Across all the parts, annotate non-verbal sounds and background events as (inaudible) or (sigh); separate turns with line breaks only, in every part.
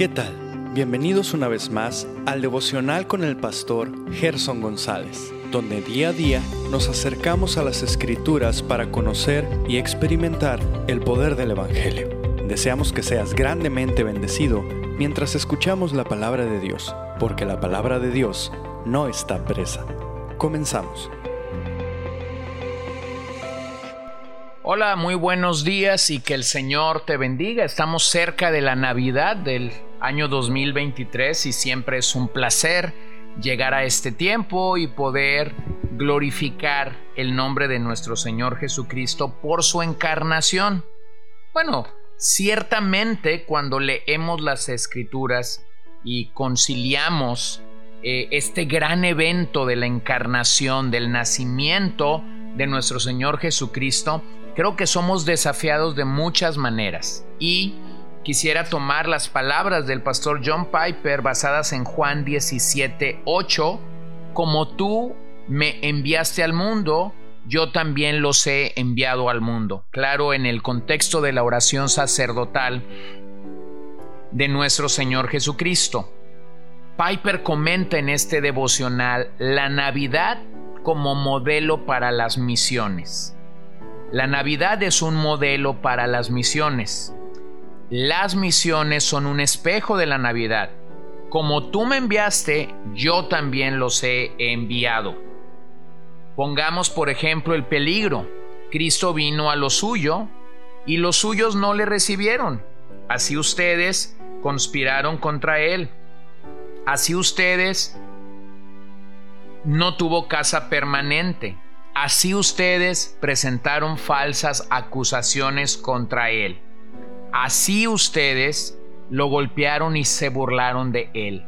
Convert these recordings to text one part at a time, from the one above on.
¿Qué tal? Bienvenidos una vez más al devocional con el pastor Gerson González, donde día a día nos acercamos a las escrituras para conocer y experimentar el poder del Evangelio. Deseamos que seas grandemente bendecido mientras escuchamos la palabra de Dios, porque la palabra de Dios no está presa. Comenzamos.
Hola, muy buenos días y que el Señor te bendiga. Estamos cerca de la Navidad del año 2023 y siempre es un placer llegar a este tiempo y poder glorificar el nombre de nuestro Señor Jesucristo por su encarnación. Bueno, ciertamente cuando leemos las escrituras y conciliamos eh, este gran evento de la encarnación, del nacimiento de nuestro Señor Jesucristo, Creo que somos desafiados de muchas maneras y quisiera tomar las palabras del pastor John Piper basadas en Juan 17, 8, como tú me enviaste al mundo, yo también los he enviado al mundo. Claro, en el contexto de la oración sacerdotal de nuestro Señor Jesucristo. Piper comenta en este devocional la Navidad como modelo para las misiones. La Navidad es un modelo para las misiones. Las misiones son un espejo de la Navidad. Como tú me enviaste, yo también los he enviado. Pongamos por ejemplo el peligro. Cristo vino a lo suyo y los suyos no le recibieron. Así ustedes conspiraron contra él. Así ustedes no tuvo casa permanente. Así ustedes presentaron falsas acusaciones contra él. Así ustedes lo golpearon y se burlaron de él.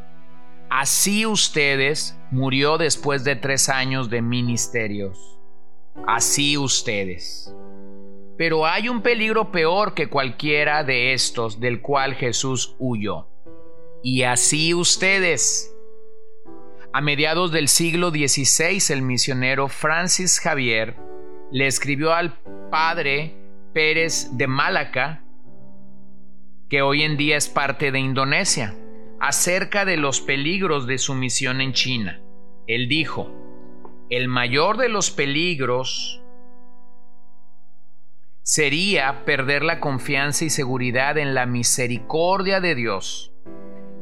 Así ustedes murió después de tres años de ministerios. Así ustedes. Pero hay un peligro peor que cualquiera de estos del cual Jesús huyó. Y así ustedes a mediados del siglo XVI, el misionero Francis Javier le escribió al padre Pérez de Malaca, que hoy en día es parte de Indonesia, acerca de los peligros de su misión en China. Él dijo, el mayor de los peligros sería perder la confianza y seguridad en la misericordia de Dios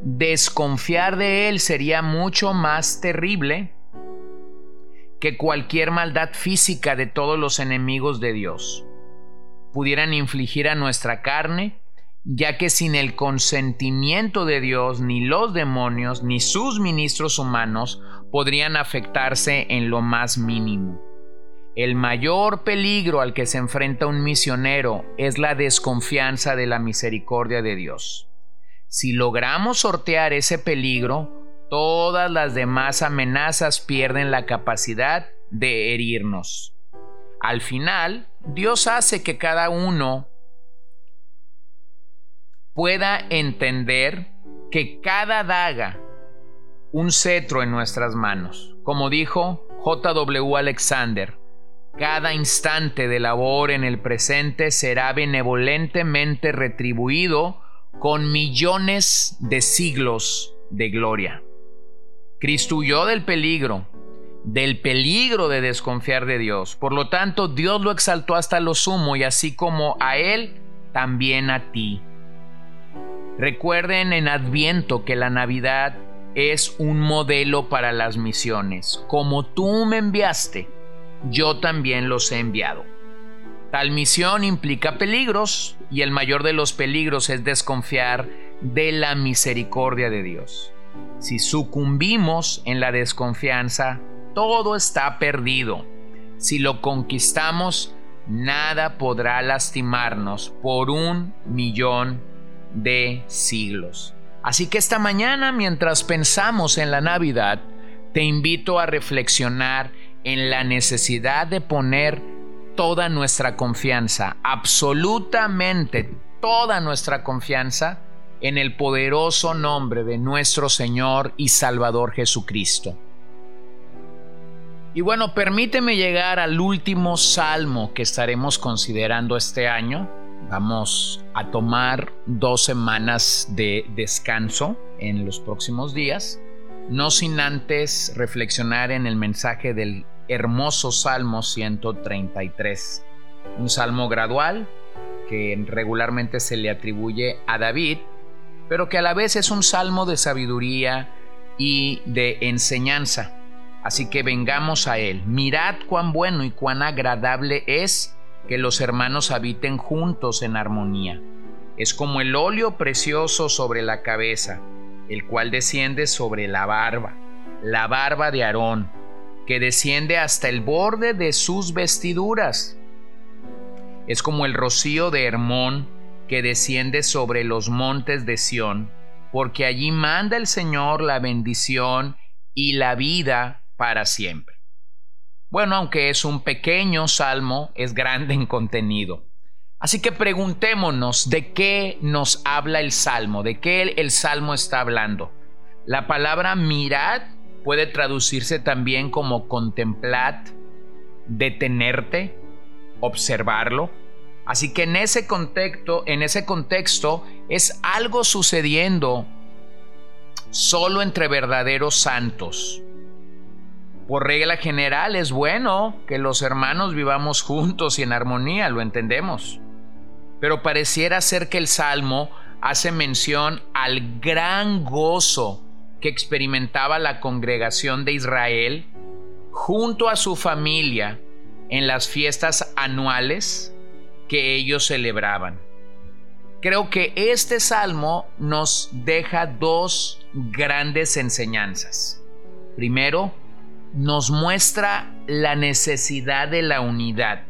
desconfiar de Él sería mucho más terrible que cualquier maldad física de todos los enemigos de Dios pudieran infligir a nuestra carne, ya que sin el consentimiento de Dios ni los demonios ni sus ministros humanos podrían afectarse en lo más mínimo. El mayor peligro al que se enfrenta un misionero es la desconfianza de la misericordia de Dios. Si logramos sortear ese peligro, todas las demás amenazas pierden la capacidad de herirnos. Al final, Dios hace que cada uno pueda entender que cada daga, un cetro en nuestras manos. Como dijo J.W. Alexander, cada instante de labor en el presente será benevolentemente retribuido con millones de siglos de gloria. Cristo huyó del peligro, del peligro de desconfiar de Dios. Por lo tanto, Dios lo exaltó hasta lo sumo y así como a Él, también a ti. Recuerden en Adviento que la Navidad es un modelo para las misiones. Como tú me enviaste, yo también los he enviado. Tal misión implica peligros y el mayor de los peligros es desconfiar de la misericordia de Dios. Si sucumbimos en la desconfianza, todo está perdido. Si lo conquistamos, nada podrá lastimarnos por un millón de siglos. Así que esta mañana, mientras pensamos en la Navidad, te invito a reflexionar en la necesidad de poner toda nuestra confianza, absolutamente toda nuestra confianza en el poderoso nombre de nuestro Señor y Salvador Jesucristo. Y bueno, permíteme llegar al último salmo que estaremos considerando este año, Vamos a tomar dos semanas de descanso en los próximos días, no sin antes reflexionar en el mensaje del hermoso Salmo 133, un salmo gradual que regularmente se le atribuye a David, pero que a la vez es un salmo de sabiduría y de enseñanza. Así que vengamos a él. Mirad cuán bueno y cuán agradable es que los hermanos habiten juntos en armonía. Es como el óleo precioso sobre la cabeza, el cual desciende sobre la barba, la barba de Aarón, que desciende hasta el borde de sus vestiduras. Es como el rocío de Hermón, que desciende sobre los montes de Sión, porque allí manda el Señor la bendición y la vida para siempre. Bueno, aunque es un pequeño salmo, es grande en contenido. Así que preguntémonos de qué nos habla el salmo, de qué el, salmo está hablando. La palabra mirad puede traducirse también como contemplad, detenerte, observarlo. Así que en ese contexto, en ese contexto es algo sucediendo solo entre verdaderos santos. Por regla general es bueno que los hermanos vivamos juntos y en armonía, lo entendemos. Pero pareciera ser que el Salmo hace mención al gran gozo que experimentaba la congregación de Israel junto a su familia en las fiestas anuales que ellos celebraban. Creo que este salmo nos deja dos grandes enseñanzas. Primero, nos muestra la necesidad de la unidad.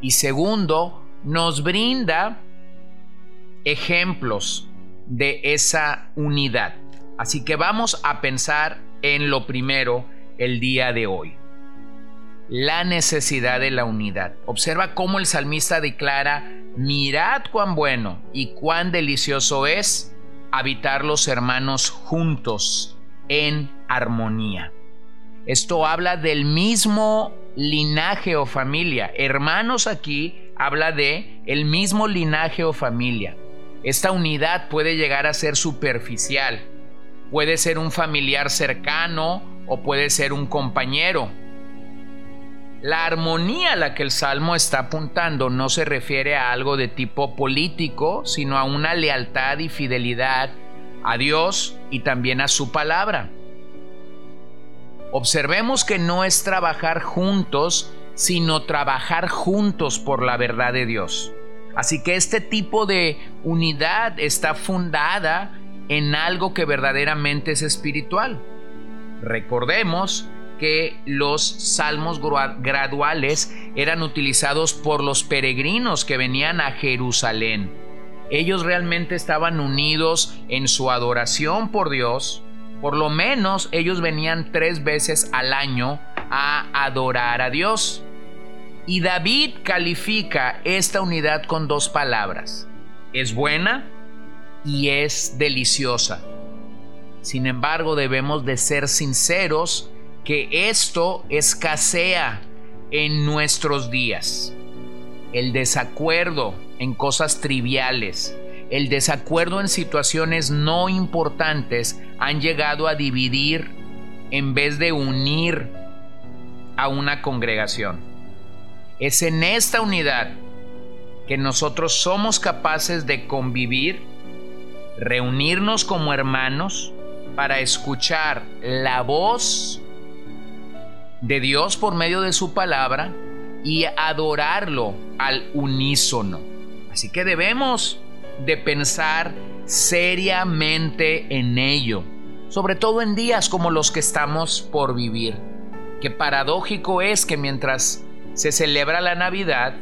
Y segundo, nos brinda ejemplos de esa unidad. Así que vamos a pensar en lo primero el día de hoy. La necesidad de la unidad. Observa cómo el salmista declara, mirad cuán bueno y cuán delicioso es habitar los hermanos juntos en armonía. Esto habla del mismo linaje o familia. Hermanos aquí habla de el mismo linaje o familia. Esta unidad puede llegar a ser superficial. Puede ser un familiar cercano o puede ser un compañero. La armonía a la que el Salmo está apuntando no se refiere a algo de tipo político, sino a una lealtad y fidelidad a Dios y también a su palabra. Observemos que no es trabajar juntos, sino trabajar juntos por la verdad de Dios. Así que este tipo de unidad está fundada en algo que verdaderamente es espiritual. Recordemos que los salmos graduales eran utilizados por los peregrinos que venían a Jerusalén. Ellos realmente estaban unidos en su adoración por Dios, por lo menos ellos venían tres veces al año a adorar a Dios. Y David califica esta unidad con dos palabras. Es buena y es deliciosa. Sin embargo, debemos de ser sinceros que esto escasea en nuestros días. El desacuerdo en cosas triviales, el desacuerdo en situaciones no importantes han llegado a dividir en vez de unir a una congregación. Es en esta unidad que nosotros somos capaces de convivir, reunirnos como hermanos para escuchar la voz de Dios por medio de su palabra y adorarlo al unísono. Así que debemos de pensar seriamente en ello, sobre todo en días como los que estamos por vivir. Qué paradójico es que mientras se celebra la Navidad,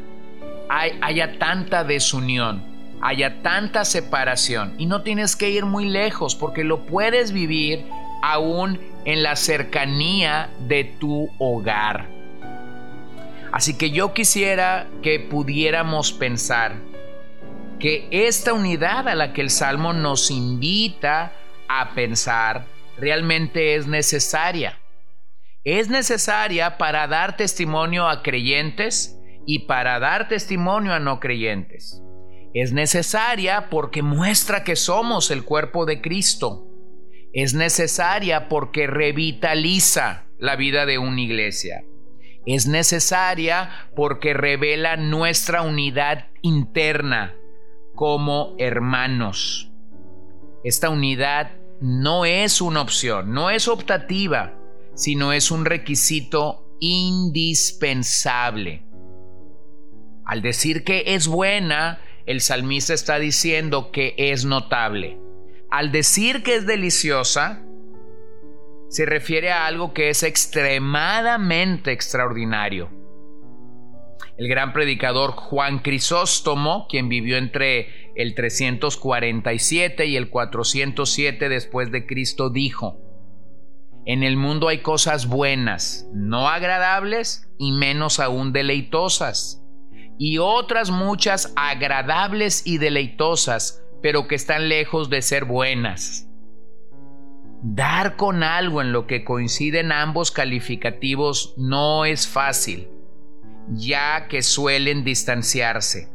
haya tanta desunión, haya tanta separación. Y no tienes que ir muy lejos porque lo puedes vivir aún en la cercanía de tu hogar. Así que yo quisiera que pudiéramos pensar que esta unidad a la que el Salmo nos invita a pensar realmente es necesaria. Es necesaria para dar testimonio a creyentes y para dar testimonio a no creyentes. Es necesaria porque muestra que somos el cuerpo de Cristo. Es necesaria porque revitaliza la vida de una iglesia. Es necesaria porque revela nuestra unidad interna como hermanos. Esta unidad no es una opción, no es optativa, sino es un requisito indispensable. Al decir que es buena, el salmista está diciendo que es notable. Al decir que es deliciosa, se refiere a algo que es extremadamente extraordinario. El gran predicador Juan Crisóstomo, quien vivió entre el 347 y el 407 después de Cristo, dijo: En el mundo hay cosas buenas, no agradables y menos aún deleitosas, y otras muchas agradables y deleitosas, pero que están lejos de ser buenas. Dar con algo en lo que coinciden ambos calificativos no es fácil, ya que suelen distanciarse.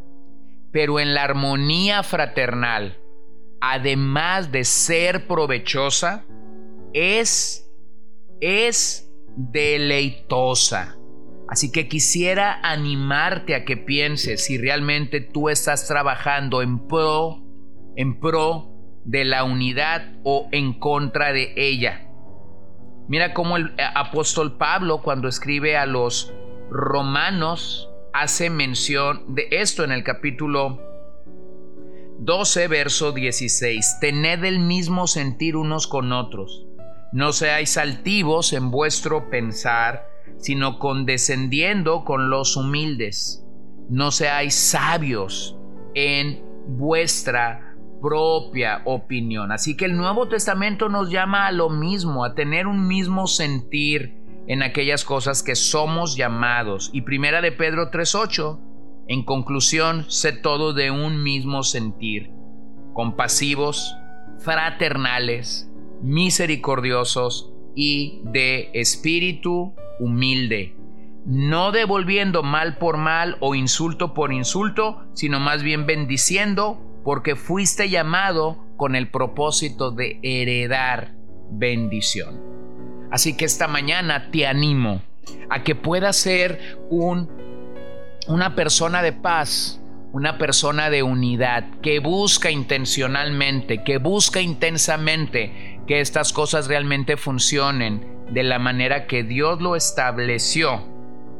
Pero en la armonía fraternal, además de ser provechosa, es es deleitosa. Así que quisiera animarte a que pienses si realmente tú estás trabajando en pro en pro de la unidad o en contra de ella. Mira cómo el apóstol Pablo cuando escribe a los romanos hace mención de esto en el capítulo 12, verso 16. Tened el mismo sentir unos con otros. No seáis altivos en vuestro pensar, sino condescendiendo con los humildes. No seáis sabios en vuestra propia opinión. Así que el Nuevo Testamento nos llama a lo mismo, a tener un mismo sentir en aquellas cosas que somos llamados. Y primera de Pedro 3.8, en conclusión, sé todo de un mismo sentir, compasivos, fraternales, misericordiosos y de espíritu humilde, no devolviendo mal por mal o insulto por insulto, sino más bien bendiciendo porque fuiste llamado con el propósito de heredar bendición. Así que esta mañana te animo a que puedas ser un, una persona de paz, una persona de unidad, que busca intencionalmente, que busca intensamente que estas cosas realmente funcionen de la manera que Dios lo estableció,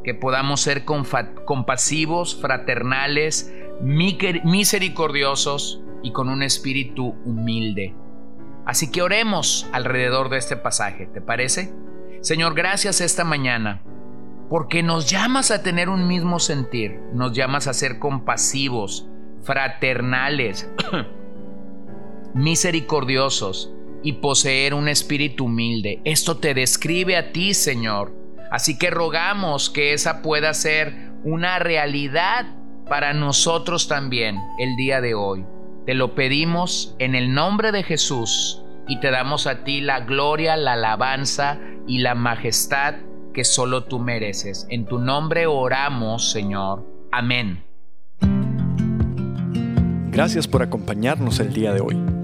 que podamos ser compasivos, fraternales, misericordiosos y con un espíritu humilde. Así que oremos alrededor de este pasaje, ¿te parece? Señor, gracias esta mañana, porque nos llamas a tener un mismo sentir, nos llamas a ser compasivos, fraternales, (clears throat) misericordiosos y poseer un espíritu humilde. Esto te describe a ti, Señor. Así que rogamos que esa pueda ser una realidad para nosotros también el día de hoy. Te lo pedimos en el nombre de Jesús y te damos a ti la gloria, la alabanza y la majestad que solo tú mereces. En tu nombre oramos, Señor. Amén.
Gracias por acompañarnos el día de hoy.